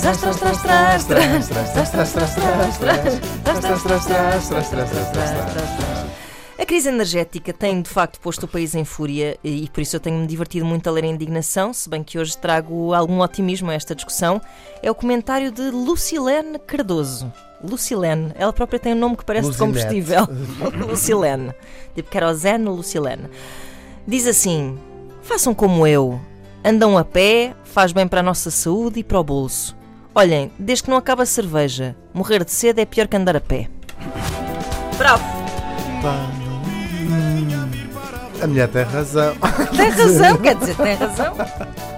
Tras, tras, tras, tras, tras, tras, tras, tras, tras, tras, tras, tras, tras, tras. A crise energética tem de facto posto o país em fúria e por isso eu tenho-me divertido muito a ler a indignação, se bem que hoje trago algum otimismo a esta discussão. É o comentário de Lucilene Cardoso. Lucilene, ela própria tem um nome que parece de combustível. Lucilene, tipo querosene Lucilene. Diz assim: façam como eu, andam a pé, faz bem para a nossa saúde e para o bolso. Olhem, desde que não acaba a cerveja, morrer de sede é pior que andar a pé. Bravo! A mulher tem razão. Tem razão, quer dizer, tem razão.